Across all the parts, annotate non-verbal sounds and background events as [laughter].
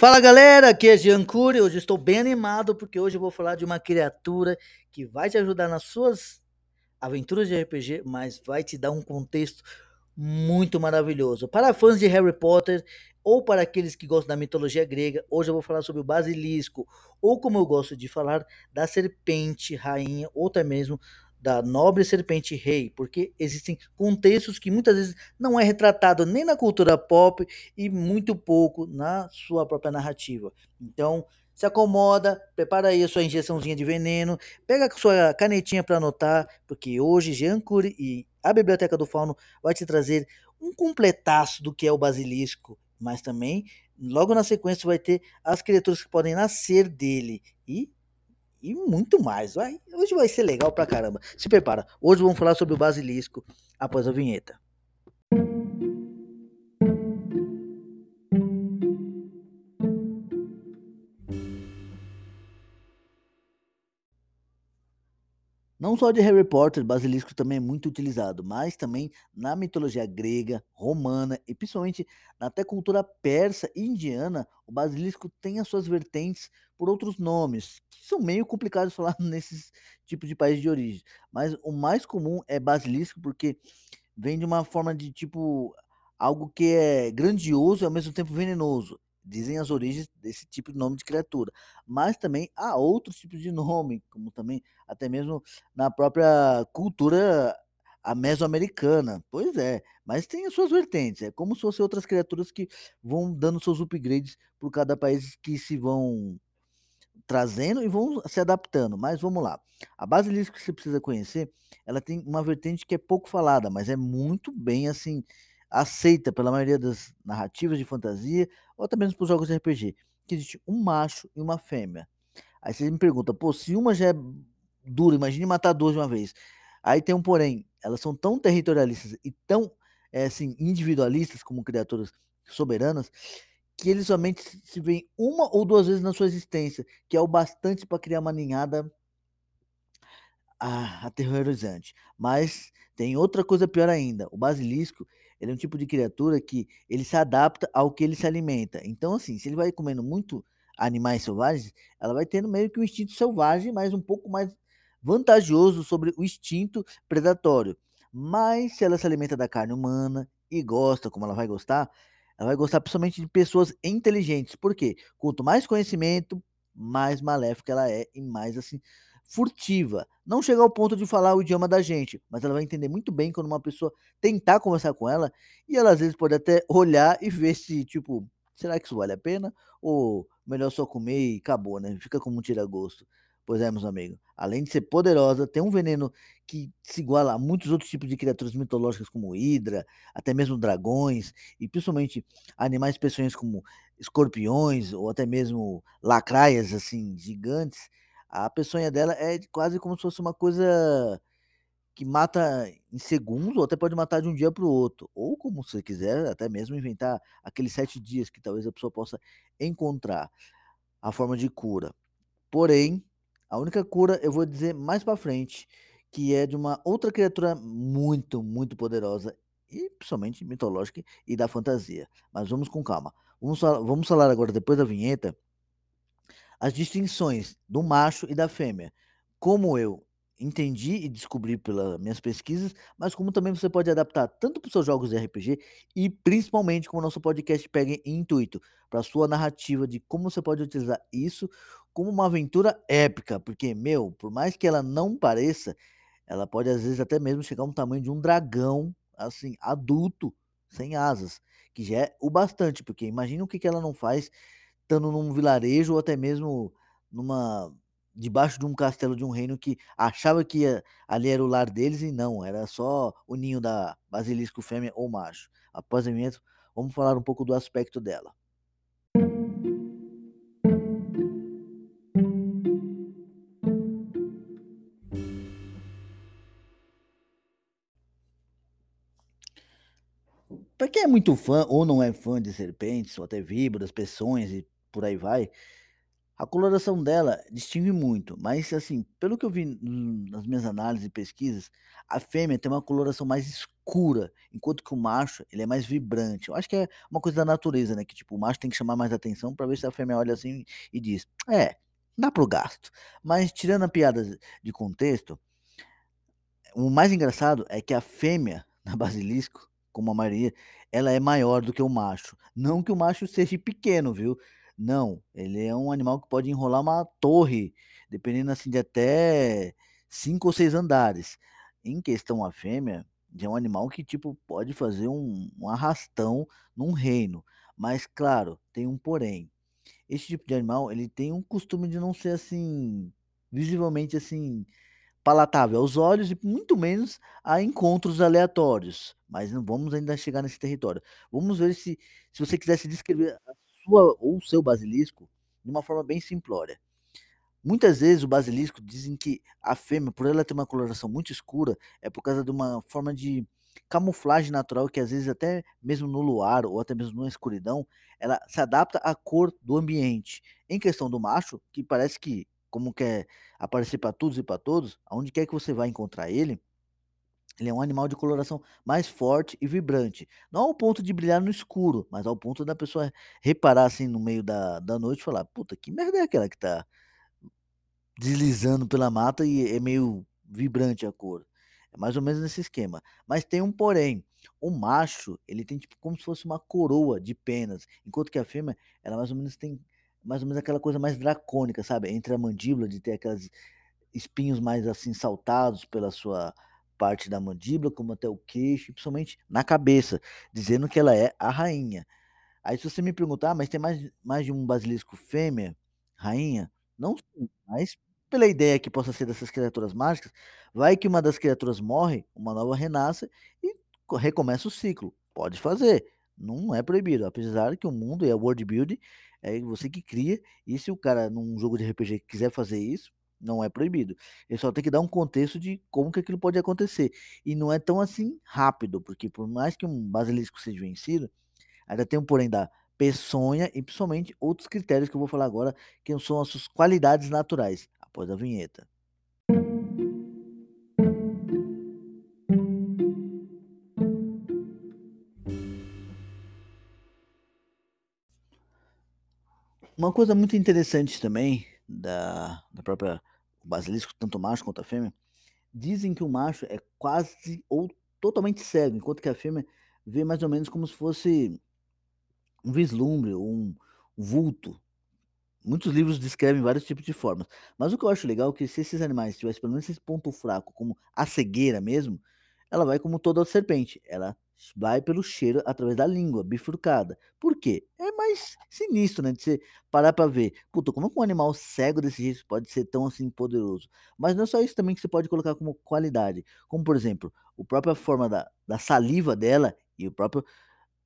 Fala galera, aqui é Jean Cury. Hoje estou bem animado porque hoje eu vou falar de uma criatura que vai te ajudar nas suas aventuras de RPG, mas vai te dar um contexto muito maravilhoso. Para fãs de Harry Potter ou para aqueles que gostam da mitologia grega, hoje eu vou falar sobre o basilisco, ou como eu gosto de falar, da serpente rainha, ou até mesmo da nobre serpente rei, porque existem contextos que muitas vezes não é retratado nem na cultura pop e muito pouco na sua própria narrativa. Então, se acomoda, prepara aí a sua injeçãozinha de veneno, pega a sua canetinha para anotar, porque hoje Jean Cury e a Biblioteca do Fauno vai te trazer um completaço do que é o basilisco, mas também logo na sequência vai ter as criaturas que podem nascer dele e e muito mais. Vai, hoje vai ser legal pra caramba. Se prepara. Hoje vamos falar sobre o basilisco após a vinheta. Não só de Harry Potter, basilisco também é muito utilizado, mas também na mitologia grega, romana e principalmente na até cultura persa e indiana, o basilisco tem as suas vertentes por outros nomes, que são meio complicados de [laughs] falar nesses tipos de países de origem. Mas o mais comum é basilisco porque vem de uma forma de tipo algo que é grandioso e ao mesmo tempo venenoso dizem as origens desse tipo de nome de criatura. Mas também há outros tipos de nome, como também até mesmo na própria cultura a mesoamericana. Pois é, mas tem as suas vertentes. É como se fossem outras criaturas que vão dando seus upgrades por cada país que se vão trazendo e vão se adaptando. Mas vamos lá. A basilisco que você precisa conhecer, ela tem uma vertente que é pouco falada, mas é muito bem assim aceita pela maioria das narrativas de fantasia ou até mesmo para os jogos de RPG, que existe um macho e uma fêmea. Aí você me pergunta, pô, se uma já é dura, imagine matar duas de uma vez. Aí tem um porém, elas são tão territorialistas e tão é, assim, individualistas como criaturas soberanas, que eles somente se veem uma ou duas vezes na sua existência, que é o bastante para criar uma ninhada ah, aterrorizante. Mas tem outra coisa pior ainda. O basilisco, ele é um tipo de criatura que ele se adapta ao que ele se alimenta. Então, assim, se ele vai comendo muito animais selvagens, ela vai tendo meio que um instinto selvagem, mas um pouco mais vantajoso sobre o instinto predatório. Mas se ela se alimenta da carne humana e gosta, como ela vai gostar, ela vai gostar principalmente de pessoas inteligentes. Por quê? Quanto mais conhecimento, mais maléfica ela é e mais assim furtiva. Não chega ao ponto de falar o idioma da gente, mas ela vai entender muito bem quando uma pessoa tentar conversar com ela e ela às vezes pode até [laughs] olhar e ver se, tipo, será que isso vale a pena? Ou melhor só comer e acabou, né? Fica como um tira-gosto. Pois é, meus amigos. Além de ser poderosa, tem um veneno que se iguala a muitos outros tipos de criaturas mitológicas, como hidra, até mesmo dragões, e principalmente animais peçonhentos como escorpiões, ou até mesmo lacraias, assim, gigantes a peçonha dela é quase como se fosse uma coisa que mata em segundos, ou até pode matar de um dia para o outro. Ou, como você quiser, até mesmo inventar aqueles sete dias que talvez a pessoa possa encontrar a forma de cura. Porém, a única cura eu vou dizer mais para frente, que é de uma outra criatura muito, muito poderosa, e principalmente mitológica e da fantasia. Mas vamos com calma. Vamos, vamos falar agora, depois da vinheta, as distinções do macho e da fêmea, como eu entendi e descobri pelas minhas pesquisas, mas como também você pode adaptar tanto para os seus jogos de RPG e principalmente como o nosso podcast pega em intuito para a sua narrativa de como você pode utilizar isso como uma aventura épica, porque meu, por mais que ela não pareça, ela pode às vezes até mesmo chegar ao tamanho de um dragão, assim, adulto, sem asas, que já é o bastante, porque imagina o que, que ela não faz estando num vilarejo ou até mesmo numa debaixo de um castelo de um reino que achava que ali era o lar deles e não, era só o ninho da basilisco fêmea ou macho. Após o evento, vamos falar um pouco do aspecto dela. Para quem é muito fã ou não é fã de serpentes, ou até víboras, peçonhas e por aí vai. A coloração dela distingue muito, mas assim, pelo que eu vi nas minhas análises e pesquisas, a fêmea tem uma coloração mais escura, enquanto que o macho, ele é mais vibrante. Eu acho que é uma coisa da natureza, né, que tipo, o macho tem que chamar mais atenção para ver se a fêmea olha assim e diz: "É, dá para o gasto". Mas tirando a piada de contexto o mais engraçado é que a fêmea [laughs] na basilisco, como a maioria, ela é maior do que o macho. Não que o macho seja pequeno, viu. Não, ele é um animal que pode enrolar uma torre, dependendo, assim, de até 5 ou 6 andares. Em questão a fêmea, é um animal que, tipo, pode fazer um um arrastão num reino. Mas claro, tem um porém, esse tipo de animal, ele tem um costume de não ser, assim, visivelmente, assim, palatável aos olhos e muito menos a encontros aleatórios, mas não vamos ainda chegar nesse território. Vamos ver se se você quisesse descrever a sua ou o seu basilisco de uma forma bem simplória. Muitas vezes o basilisco dizem que a fêmea, por ela ter uma coloração muito escura, é por causa de uma forma de camuflagem natural que às vezes até mesmo no luar ou até mesmo numa escuridão, ela se adapta à cor do ambiente. Em questão do macho, que parece que como quer aparecer para todos e para todos, aonde quer que você vai encontrar ele, ele é um animal de coloração mais forte e vibrante. Não ao ponto de brilhar no escuro, mas ao ponto da pessoa reparar, assim, no meio da da noite e falar: "Puta, que merda é aquela que tá deslizando pela mata e é meio vibrante a cor?". É mais ou menos nesse esquema. Mas tem um porém, o macho, ele tem tipo como se fosse uma coroa de penas, enquanto que a fêmea, ela mais ou menos tem mais ou menos aquela coisa mais dracônica, sabe, entre a mandíbula de ter aquelas espinhos mais, assim, saltados pela sua parte da mandíbula, como até o queixo e principalmente na cabeça, dizendo que ela é a rainha. Aí se você me perguntar: "Ah, mas tem mais mais de um basilisco fêmea, rainha?" Não mas pela ideia que possa ser dessas criaturas mágicas, vai que uma das criaturas morre, uma nova renasce e co recomeça o ciclo. Pode fazer, não é proibido, apesar que o mundo é world building, é você que cria, e se o cara num jogo de RPG quiser fazer isso, não é proibido. Ele só tem que dar um contexto de como que aquilo pode acontecer. E não é tão assim rápido, porque por mais que um basilisco seja vencido, ainda tem um porém da peçonha e principalmente outros critérios que eu vou falar agora, que são as suas qualidades naturais, após a vinheta. Uma coisa muito interessante também da da própria basilisco, tanto o macho quanto a fêmea, dizem que o macho é quase ou totalmente cego, enquanto que a fêmea vê mais ou menos como se fosse um vislumbre ou um vulto. Muitos livros descrevem vários tipos de formas, mas o que eu acho legal é que se esses animais tivessem pelo menos esse ponto fraco, como a cegueira mesmo, ela vai como toda serpente, ela vai pelo cheiro através da língua bifurcada. Por quê? É mais sinistro, né, de você parar para ver. Puta, como é que um animal cego desse jeito pode ser tão, assim, poderoso? Mas não é só isso também que você pode colocar como qualidade, como por exemplo, o própria forma da da saliva dela e o próprio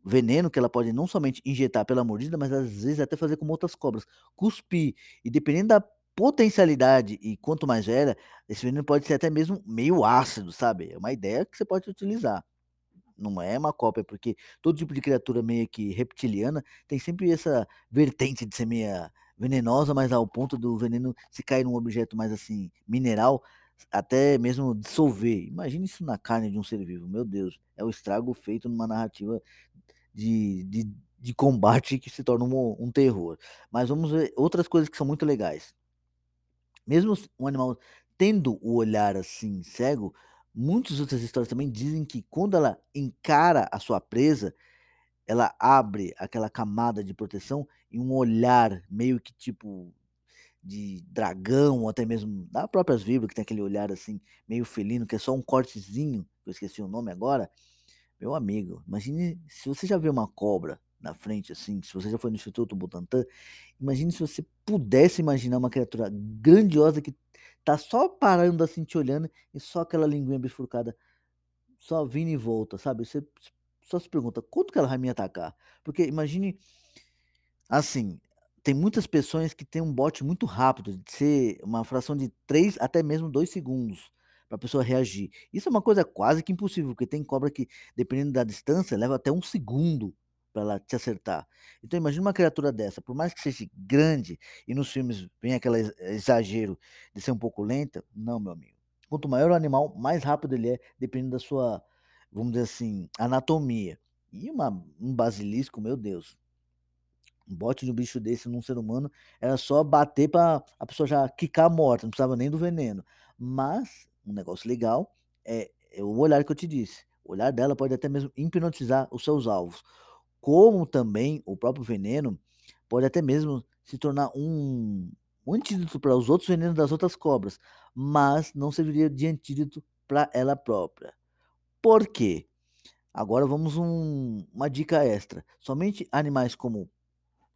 veneno que ela pode não somente injetar pela mordida, mas às vezes até fazer como outras cobras, cuspir. E dependendo da potencialidade e quanto mais velha, esse veneno pode ser até mesmo meio ácido, sabe. É uma ideia que você pode utilizar. Não é uma cópia, porque todo tipo de criatura meio que reptiliana tem sempre essa vertente de ser meia venenosa, mas ao ponto do veneno se cair num objeto mais, assim, mineral, até mesmo dissolver. Imagine isso na carne de um ser vivo, meu Deus, é o estrago feito numa narrativa de de de combate que se torna um um terror. Mas vamos ver outras coisas que são muito legais. Mesmo um animal tendo o olhar, assim, cego, muitas outras histórias também dizem que quando ela encara a sua presa, ela abre aquela camada de proteção e um olhar meio que tipo de dragão ou até mesmo da próprias víboras que tem aquele olhar, assim, meio felino, que é só um cortezinho, eu esqueci o nome agora. Meu amigo, imagine se você já viu uma cobra na frente, assim, se você já foi no Instituto Butantan, imagine se você pudesse imaginar uma criatura grandiosa que tá só parando, assim, te olhando e só aquela linguinha bifurcada, só vindo e volta, sabe. Você só se pergunta: "Quando que ela vai me atacar?". Porque imagine assim, tem muitas pessoas que têm um bote muito rápido, de ser uma fração de 3 até mesmo 2 segundos, pra pessoa reagir. Isso é uma coisa quase que impossível, porque tem cobra que, dependendo da distância, leva até 1 segundo para ela te acertar. Então imagina uma criatura dessa, por mais que seja grande e nos filmes vem aquele exagero de ser um pouco lenta, não, meu amigo. Quanto maior o animal, mais rápido ele é, dependendo da sua, vamos dizer assim, anatomia. E uma, um basilisco, meu Deus, um bote de um bicho desse num ser humano era só bater para a pessoa já quicar morta, não precisava nem do veneno. Mas um negócio legal é, é o olhar que eu te disse. O olhar dela pode até mesmo hipnotizar os seus alvos. Como também o próprio veneno pode até mesmo se tornar um, um antídoto para os outros venenos das outras cobras, mas não serviria de antídoto para ela própria. Por quê? Agora vamos um, uma dica extra. Somente animais como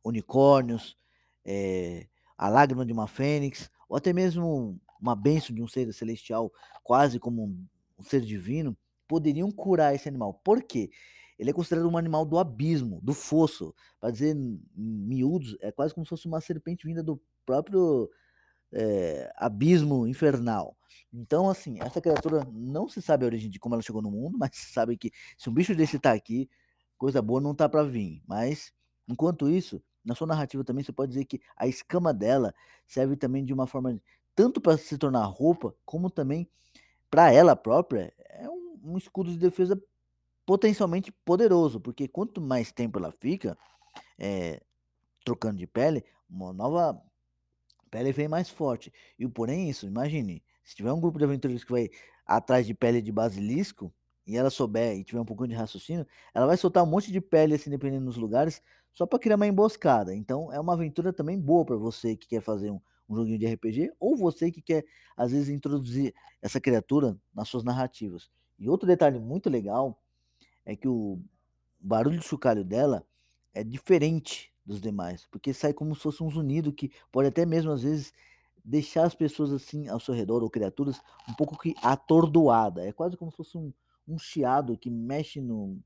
unicórnios, eh, a lágrima de uma fênix, ou até mesmo uma bênção de um ser celestial, quase como um, um ser divino, poderiam curar esse animal. Por quê? Ele é considerado um animal do abismo, do fosso. Para dizer miúdos, é quase como se fosse uma serpente vinda do próprio é, abismo infernal. Então, assim, essa criatura não se sabe a origem de como ela chegou no mundo, [laughs] mas se sabe que se um bicho desse tá aqui, coisa boa não tá para vir. Mas, enquanto isso, na sua narrativa também você pode dizer que a escama dela serve também de uma forma tanto para se tornar roupa, como também para ela própria, é um, um escudo de defesa potencialmente poderoso, porque quanto mais tempo ela fica é, trocando de pele, uma nova pele vem mais forte. E o porém é isso, imagine, se tiver um grupo de aventureiros que vai atrás de pele de basilisco, e ela souber e tiver um pouquinho de raciocínio, ela vai soltar um monte de pele assim, dependendo dos lugares, só para criar uma emboscada. Então é uma aventura também boa para você que quer fazer um, um joguinho de RPG, ou você que quer, às vezes, introduzir essa criatura nas suas narrativas. E outro detalhe muito legal é que o barulho de chocalho dela é diferente dos demais, porque sai como se fosse um zunido que pode até mesmo às vezes deixar as pessoas assim ao seu redor ou criaturas um pouco que atordoada. É quase como se fosse um, um chiado que mexe no,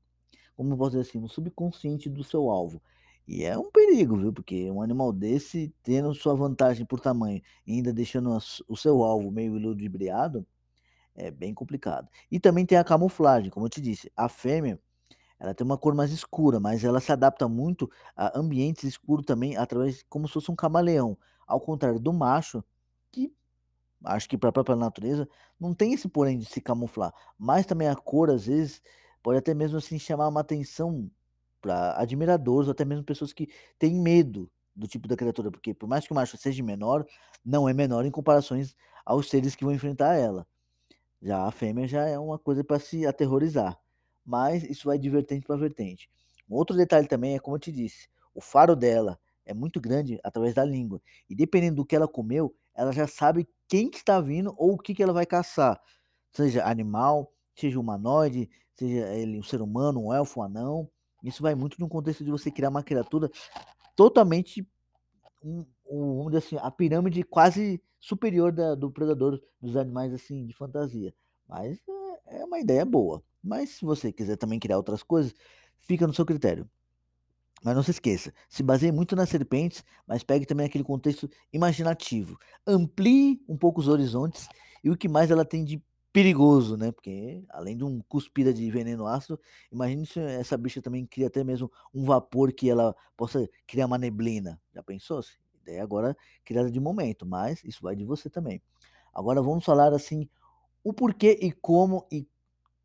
como posso dizer assim, no subconsciente do seu alvo. E é um perigo, viu? Porque um animal desse, tendo sua vantagem por tamanho e ainda deixando o seu alvo meio ludibriado, é bem complicado. E também tem a camuflagem, como eu te disse, a fêmea ela tem uma cor mais escura, mas ela se adapta muito a ambientes escuros também, através como se fosse um camaleão. Ao contrário do macho, que acho que para a própria natureza não tem esse porém de se camuflar. Mas também a cor, às vezes, pode até mesmo assim chamar uma atenção para admiradores, ou até mesmo pessoas que têm medo do tipo da criatura, porque por mais que o macho seja menor, não é menor em comparações aos seres que vão enfrentar ela. Já a fêmea já é uma coisa para se aterrorizar mas isso vai de vertente para vertente. Um outro detalhe também é, como eu te disse, o faro dela é muito grande através da língua. E dependendo do que ela comeu, ela já sabe quem que está vindo ou o que, que ela vai caçar. Seja animal, seja humanoide, seja ele um ser humano, um elfo, um anão. Isso vai muito no contexto de você criar uma criatura totalmente um, um, assim, a pirâmide quase superior da, do predador dos animais assim de fantasia. Mas é, é uma ideia boa. Mas se você quiser também criar outras coisas, fica no seu critério. Mas não se esqueça, se baseie muito nas serpentes, mas pegue também aquele contexto imaginativo. Amplie um pouco os horizontes e o que mais ela tem de perigoso, né? Porque além de um cuspida de veneno ácido, imagine se essa bicha também cria até mesmo um vapor que ela possa criar uma neblina. Já pensou? -se? Ideia agora criada de momento, mas isso vai de você também. Agora vamos falar assim o porquê e como e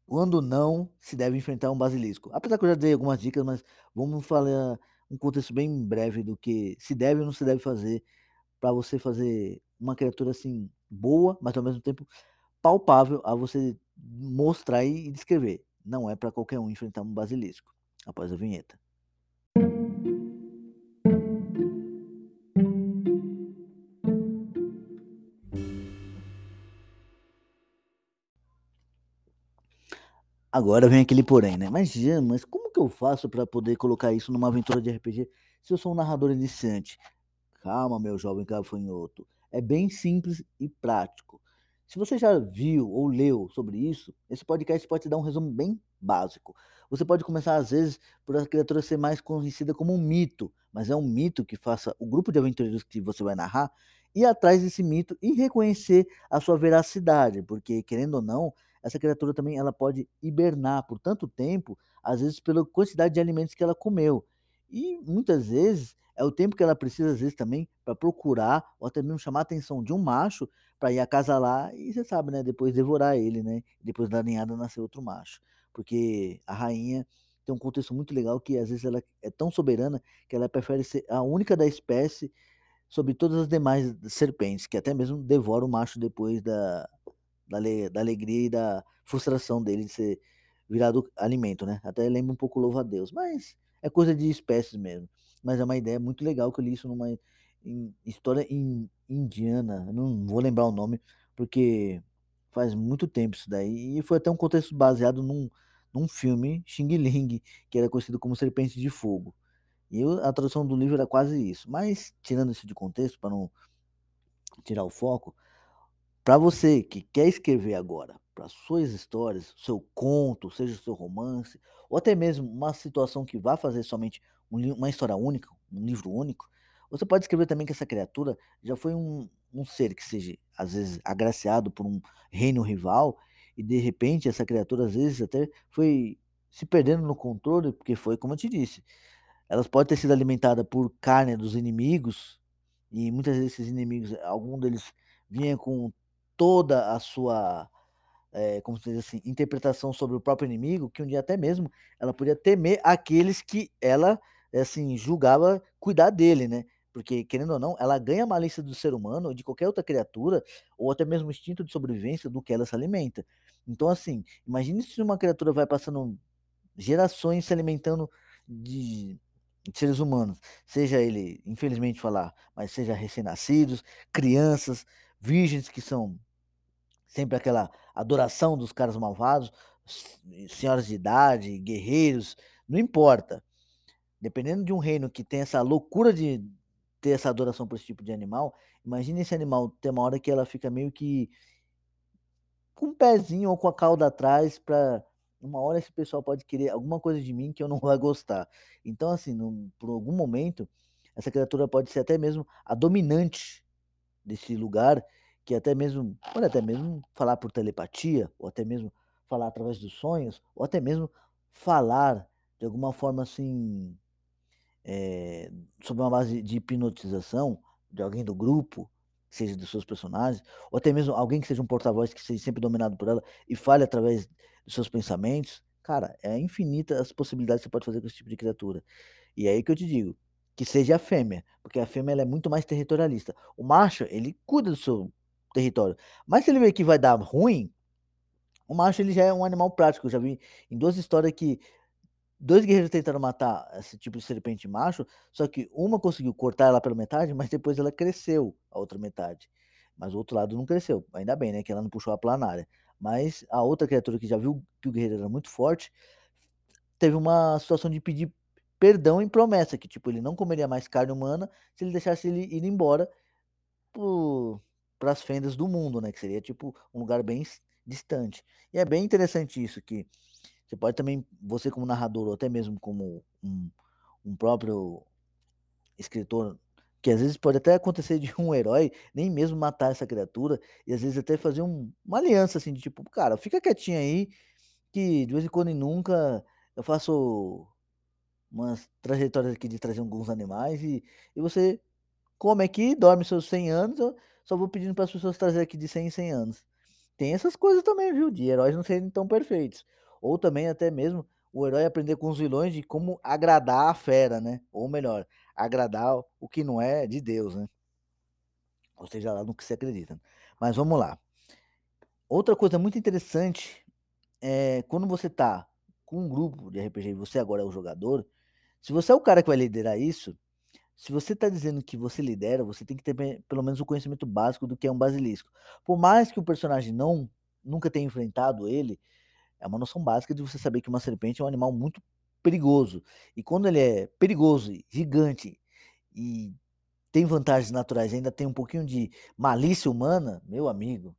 quando não se deve enfrentar um basilisco. Apesar que eu já dei algumas dicas, mas vamos falar um contexto bem breve do que se deve ou não se deve fazer para você fazer uma criatura assim boa, mas ao mesmo tempo palpável a você mostrar e descrever. Não é para qualquer um enfrentar um basilisco. Após a vinheta. Agora vem aquele porém, né? Mas, Jean, mas como que eu faço para poder colocar isso numa aventura de RPG se eu sou um narrador iniciante? Calma, meu jovem gafanhoto. É bem simples e prático. Se você já viu ou leu sobre isso, esse podcast pode te dar um resumo bem básico. Você pode começar, às vezes, por a criatura ser mais conhecida como um mito, mas é um mito que faça o grupo de aventureiros que você vai narrar ir atrás desse mito e reconhecer a sua veracidade, porque, querendo ou não, essa criatura também ela pode hibernar por tanto tempo, às vezes pela quantidade de alimentos que ela comeu. E muitas vezes é o tempo que ela precisa, às vezes, também para procurar ou até mesmo chamar a atenção de um macho para ir acasalar e você sabe, né? Depois devorar ele, né? Depois da ninhada nascer outro macho. Porque a rainha tem um contexto muito legal que às vezes ela é tão soberana que ela prefere ser a única da espécie sobre todas as demais serpentes, que até mesmo devora o macho depois da, da, da alegria e da frustração dele de ser virado alimento, né? Até lembra um pouco louva a Deus, mas é coisa de espécies mesmo. Mas é uma ideia muito legal que eu li isso numa em, história in, indiana, não vou lembrar o nome, porque faz muito tempo isso daí, e foi até um contexto baseado num, num filme, Xing Ling, que era conhecido como Serpente de Fogo. E eu, a tradução do livro era quase isso. Mas, tirando isso de contexto, para não tirar o foco, para você que quer escrever agora, para suas histórias, seu conto, seja o seu romance, ou até mesmo uma situação que vá fazer somente um, uma história única, um livro único, você pode escrever também que essa criatura já foi um, um ser que seja, às vezes, agraciado por um reino rival, e de repente essa criatura, às vezes, até foi se perdendo no controle, porque foi, como eu te disse, elas podem ter sido alimentadas por carne dos inimigos, e muitas vezes esses inimigos, algum deles vinha com toda a sua, é, como se diz assim, interpretação sobre o próprio inimigo, que um dia até mesmo ela podia temer aqueles que ela, assim, julgava cuidar dele, né? Porque, querendo ou não, ela ganha a malícia do ser humano de qualquer outra criatura, ou até mesmo o instinto de sobrevivência do que ela se alimenta. Então, assim, imagine se uma criatura vai passando gerações se alimentando de de seres humanos, seja ele, infelizmente falar, mas seja recém-nascidos, crianças, virgens que são sempre aquela adoração dos caras malvados, senhoras de idade, guerreiros, não importa. Dependendo de um reino que tem essa loucura de ter essa adoração por esse tipo de animal, imagine esse animal ter uma hora que ela fica meio que com um pezinho ou com a cauda atrás para uma hora esse pessoal pode querer alguma coisa de mim que eu não vou gostar. Então, assim, por algum momento, essa criatura pode ser até mesmo a dominante desse lugar, que até mesmo, pode até mesmo falar por telepatia, ou até mesmo falar através dos sonhos, ou até mesmo falar de alguma forma assim, é, sobre uma base de hipnotização de alguém do grupo, seja dos seus personagens, ou até mesmo alguém que seja um porta-voz que seja sempre dominado por ela e fale através dos seus pensamentos, cara, é infinita as possibilidades que você pode fazer com esse tipo de criatura. E é aí que eu te digo, que seja a fêmea, porque a fêmea é muito mais territorialista. O macho, ele cuida do seu território. Mas se ele vê que vai dar ruim, o macho ele já é um animal prático. Eu já vi em duas histórias que dois guerreiros tentaram matar esse tipo de serpente macho, só que uma conseguiu cortar ela pela metade, mas depois ela cresceu a outra metade. Mas o outro lado não cresceu. Ainda bem, né? Que ela não puxou a planária. Mas a outra criatura que já viu que o guerreiro era muito forte, teve uma situação de pedir perdão em promessa, que tipo, ele não comeria mais carne humana se ele deixasse ele ir embora para as fendas do mundo, né? Que seria tipo um lugar bem distante. E é bem interessante isso, que você pode também, você como narrador, ou até mesmo como um, um próprio escritor que às vezes pode até acontecer de [laughs] um herói nem mesmo matar essa criatura, e às vezes até fazer um, uma aliança assim, de tipo, cara, fica quietinho aí, que de vez em quando e nunca eu faço umas trajetórias aqui de trazer alguns animais e, e você come aqui, dorme seus 100 anos, só vou pedindo para as pessoas trazer aqui de 100 em 100 anos. Tem essas coisas também, viu? De heróis não serem tão perfeitos. Ou também até mesmo o herói aprender com os vilões de como agradar a fera, né? Ou melhor, agradar o que não é de Deus, né? Ou seja, lá no que se acredita. Mas vamos lá. Outra coisa muito interessante é quando você tá com um grupo de RPG e você agora é o jogador, se você é o cara que vai liderar isso, se você está dizendo que você lidera, você tem que ter pelo menos o conhecimento básico do que é um basilisco. Por mais que o personagem não nunca tenha enfrentado ele, é uma noção básica de você saber que uma serpente é um animal muito perigoso. E quando ele é perigoso, gigante e tem vantagens naturais, ainda tem um pouquinho de malícia humana, meu amigo,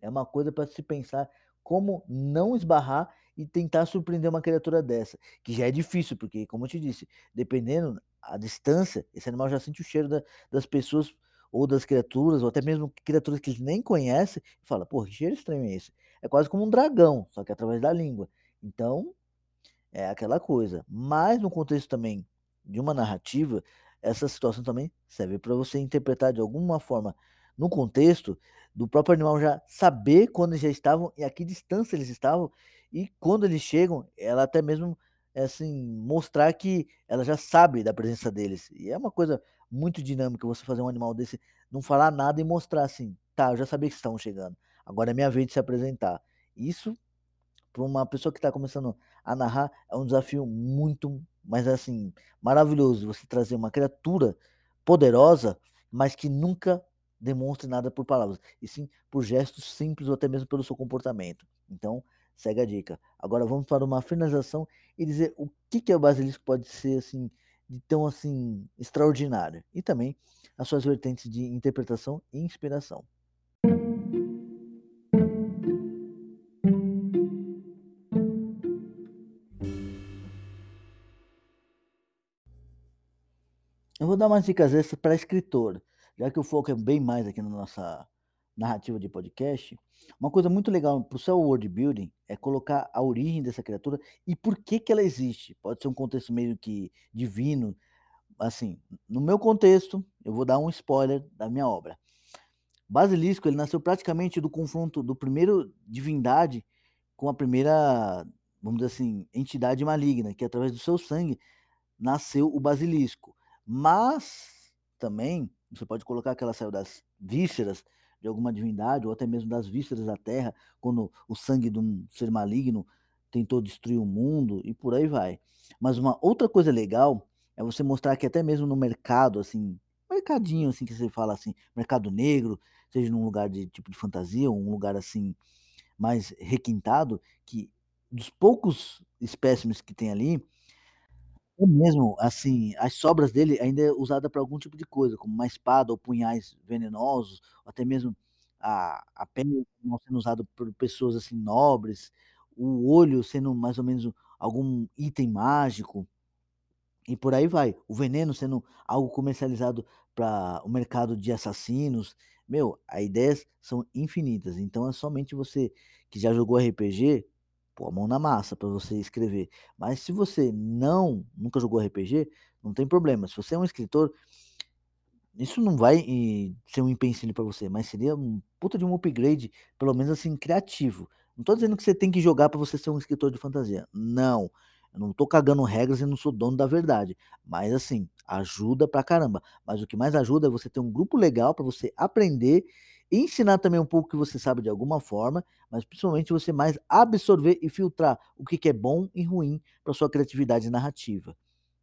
é uma coisa para se pensar como não esbarrar e tentar surpreender uma criatura dessa, que já é difícil, porque, como eu te disse, dependendo a distância, esse animal já sente o cheiro da, das pessoas ou das criaturas, ou até mesmo criaturas que ele nem conhece, e fala, pô, que cheiro estranho é esse? é quase como um dragão, só que através da língua. Então, é aquela coisa. Mas no contexto também de uma narrativa, essa situação também serve para você interpretar de alguma forma no contexto do próprio animal já saber quando já estavam e a que distância eles estavam e quando eles chegam, ela até mesmo assim mostrar que ela já sabe da presença deles. E é uma coisa muito dinâmica você fazer um animal desse não falar nada e mostrar assim, tá, eu já sabia que estavam chegando. Agora é minha vez de se apresentar. Isso para uma pessoa que está começando a narrar é um desafio muito, mas assim, maravilhoso você trazer uma criatura poderosa, mas que nunca demonstre nada por palavras, e sim por gestos simples ou até mesmo pelo seu comportamento. Então, segue a dica. Agora vamos para uma finalização e dizer o que que é o basilisco pode ser assim de tão assim extraordinário e também as suas vertentes de interpretação e inspiração. Eu vou dar umas dicas extras para escritor, já que o foco é bem mais aqui na nossa narrativa de podcast. Uma coisa muito legal para o seu world building é colocar a origem dessa criatura e por que que ela existe. Pode ser um contexto meio que divino, assim, no meu contexto, eu vou dar um spoiler da minha obra. Basilisco, ele nasceu praticamente do confronto do primeiro divindade com a primeira, vamos dizer assim, entidade maligna, que através do seu sangue nasceu o basilisco. Mas também você pode colocar que ela saiu das vísceras de alguma divindade, ou até mesmo das vísceras da terra, quando o sangue de um ser maligno tentou destruir o mundo e por aí vai. Mas uma outra coisa legal é você mostrar que até mesmo no mercado, assim, mercadinho, assim, que você fala assim, mercado negro, seja num lugar de tipo de fantasia, um lugar assim mais requintado, que dos poucos espécimes que tem ali, ou mesmo, assim, as sobras dele ainda é usada para algum tipo de coisa, como uma espada ou punhais venenosos, ou até mesmo a a pele sendo usado por pessoas, assim, nobres, o olho sendo mais ou menos algum item mágico, e por aí vai. O veneno sendo algo comercializado para o mercado de assassinos. Meu, as ideias são infinitas, então é somente você que já jogou RPG pôr a mão na massa para você escrever. Mas se você não nunca jogou RPG, não tem problema. Se você é um escritor, isso não vai e, ser um empecilho para você, mas seria um puta de um upgrade, pelo menos assim, criativo. Não tô dizendo que você tem que jogar para você ser um escritor de fantasia. Não. Eu não tô cagando regras e não sou dono da verdade. Mas assim, ajuda pra caramba. Mas o que mais ajuda é você ter um grupo legal para você aprender ensinar também um pouco que você sabe de alguma forma, mas principalmente você mais absorver e filtrar o que, que é bom e ruim para sua criatividade narrativa.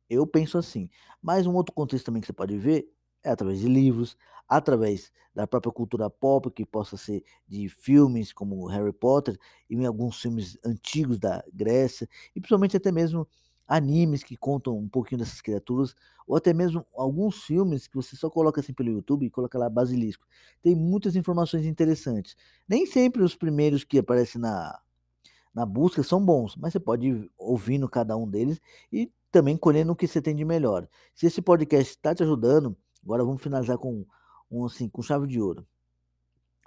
Eu penso assim. Mas um outro contexto também que você pode ver é através de livros, através da própria cultura pop, que possa ser de filmes como Harry Potter e em alguns filmes antigos da Grécia, e principalmente até mesmo animes que contam um pouquinho dessas criaturas, ou até mesmo alguns filmes que você só coloca assim pelo YouTube e coloca lá basilisco. Tem muitas informações interessantes. Nem sempre os primeiros que aparecem na, na busca são bons, mas você pode ir ouvindo cada um deles e também colhendo o que você tem de melhor. Se esse podcast está te ajudando, agora vamos finalizar com um assim, com chave de ouro.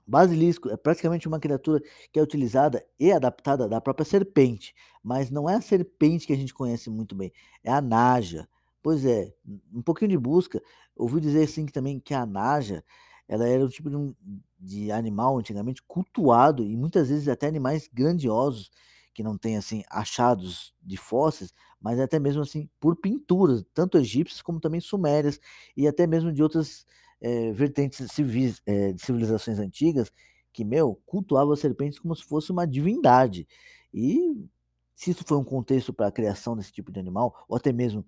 Basilisco é praticamente uma criatura que é utilizada e adaptada da própria serpente, mas não é a serpente que a gente conhece muito bem, é a naja. Pois é, um pouquinho de busca, ouvi dizer assim que também que a naja, ela era um tipo de, um, de animal antigamente cultuado e muitas vezes até animais grandiosos que não tem assim achados de fósseis, mas até mesmo assim por pinturas, tanto egípcias como também sumérias e até mesmo de outras é, vertentes civis, é, de civilizações antigas que, meu, cultuavam serpentes como se fosse uma divindade. E se isso foi um contexto para a criação desse tipo de animal, ou até mesmo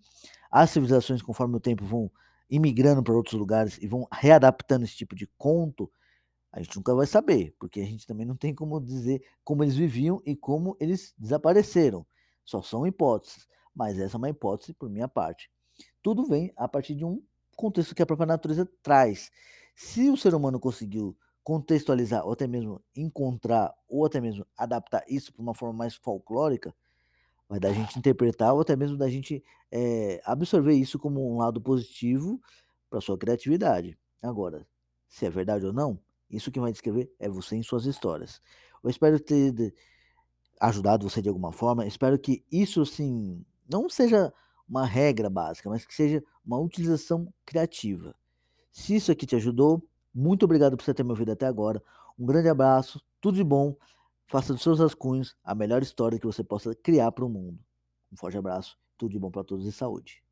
as civilizações, conforme o tempo vão imigrando para outros lugares e vão readaptando esse tipo de conto, a gente nunca vai saber, porque a gente também não tem como dizer como eles viviam e como eles desapareceram. Só são hipóteses, mas essa é uma hipótese por minha parte. Tudo vem a partir de um contexto que a própria natureza traz. Se o ser humano conseguiu contextualizar, ou até mesmo encontrar, ou até mesmo adaptar isso para uma forma mais folclórica, vai da gente interpretar, ou até mesmo da gente é, absorver isso como um lado positivo para sua criatividade. Agora, se é verdade ou não, isso que vai descrever é você em suas histórias. Eu espero ter ajudado você de alguma forma. Espero que isso, assim, não seja uma regra básica, mas que seja uma utilização criativa. Se isso aqui te ajudou, muito obrigado por você ter me ouvido até agora. Um grande abraço, tudo de bom. Faça dos seus rascunhos a melhor história que você possa criar para o mundo. Um forte abraço, tudo de bom para todos e saúde.